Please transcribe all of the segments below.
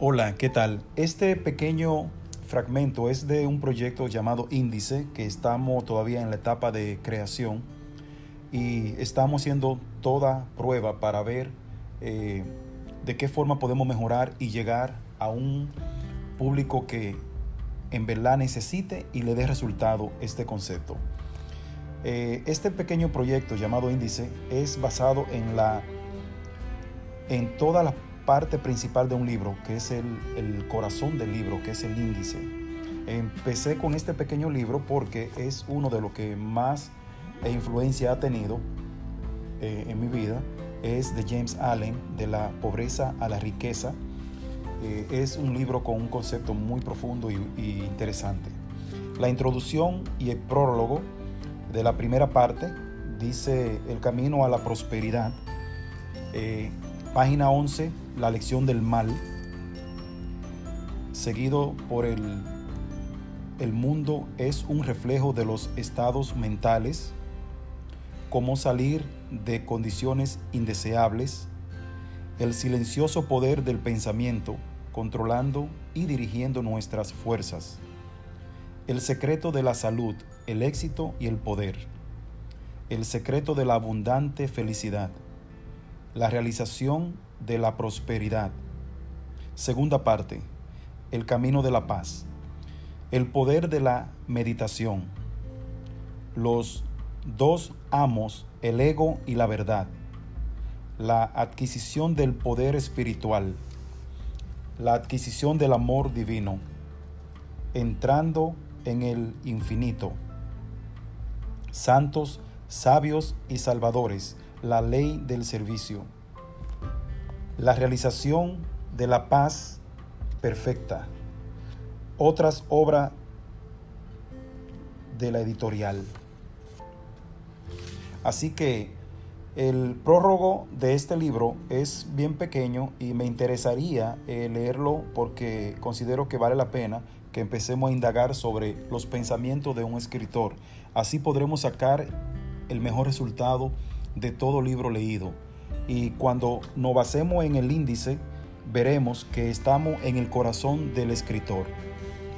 Hola, ¿qué tal? Este pequeño fragmento es de un proyecto llamado Índice, que estamos todavía en la etapa de creación y estamos haciendo toda prueba para ver eh, de qué forma podemos mejorar y llegar a un público que en verdad necesite y le dé resultado este concepto. Eh, este pequeño proyecto llamado Índice es basado en la en toda la parte principal de un libro, que es el, el corazón del libro, que es el índice. Empecé con este pequeño libro porque es uno de los que más influencia ha tenido eh, en mi vida. Es de James Allen, de la pobreza a la riqueza. Eh, es un libro con un concepto muy profundo y, interesante. La introducción y el prólogo de la primera parte dice el camino a la prosperidad. Eh, página 11, la lección del mal, seguido por el, el mundo es un reflejo de los estados mentales, cómo salir de condiciones indeseables, el silencioso poder del pensamiento, controlando y dirigiendo nuestras fuerzas, el secreto de la salud, el éxito y el poder, el secreto de la abundante felicidad, la realización de la prosperidad. Segunda parte, el camino de la paz, el poder de la meditación, los dos amos, el ego y la verdad, la adquisición del poder espiritual, la adquisición del amor divino, entrando en el infinito, santos, sabios y salvadores, la ley del servicio, la realización de la paz perfecta, otras obras de la editorial. Así que el prólogo de este libro es bien pequeño y me interesaría eh, leerlo porque considero que vale la pena que empecemos a indagar sobre los pensamientos de un escritor. Así podremos sacar el mejor resultado de todo libro leído. Y cuando nos basemos en el índice, veremos que estamos en el corazón del escritor.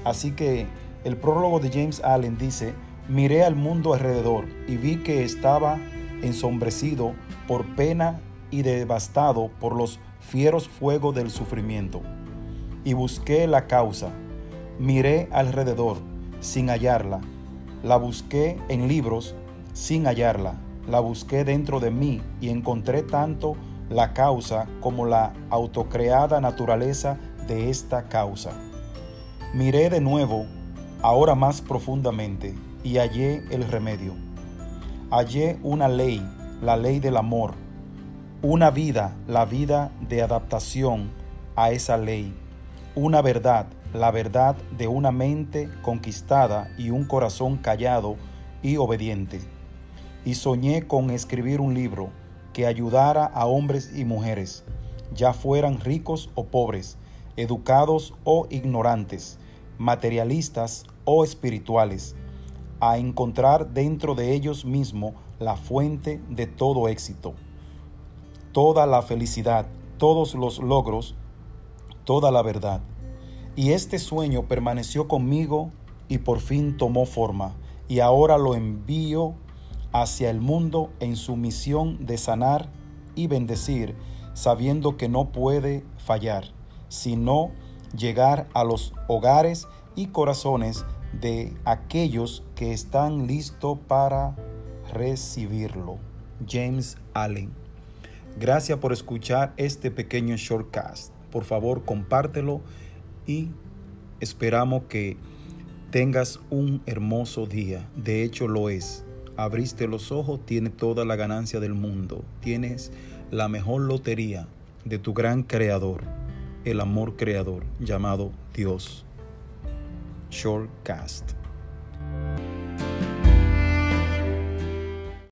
Así que el prólogo de James Allen dice, miré al mundo alrededor y vi que estaba ensombrecido por pena y devastado por los fieros fuegos del sufrimiento. Y busqué la causa. Miré alrededor sin hallarla. La busqué en libros sin hallarla la busqué dentro de mí y encontré tanto la causa como la autocreada naturaleza de esta causa. Miré de nuevo, ahora más profundamente, y hallé el remedio. Hallé una ley, la ley del amor, una vida, la vida de adaptación a esa ley, una verdad, la verdad de una mente conquistada y un corazón callado y obediente y soñé con escribir un libro que ayudara a hombres y mujeres, ya fueran ricos o pobres, educados o ignorantes, materialistas o espirituales, a encontrar dentro de ellos mismos la fuente de todo éxito, toda la felicidad, todos los logros, toda la verdad. Y este sueño permaneció conmigo y por fin tomó forma, y ahora lo envío hacia el mundo en su misión de sanar y bendecir, sabiendo que no puede fallar, sino llegar a los hogares y corazones de aquellos que están listos para recibirlo. James Allen. Gracias por escuchar este pequeño shortcast. Por favor, compártelo y esperamos que tengas un hermoso día. De hecho, lo es abriste los ojos, tienes toda la ganancia del mundo. Tienes la mejor lotería de tu gran creador, el amor creador llamado Dios. Shortcast.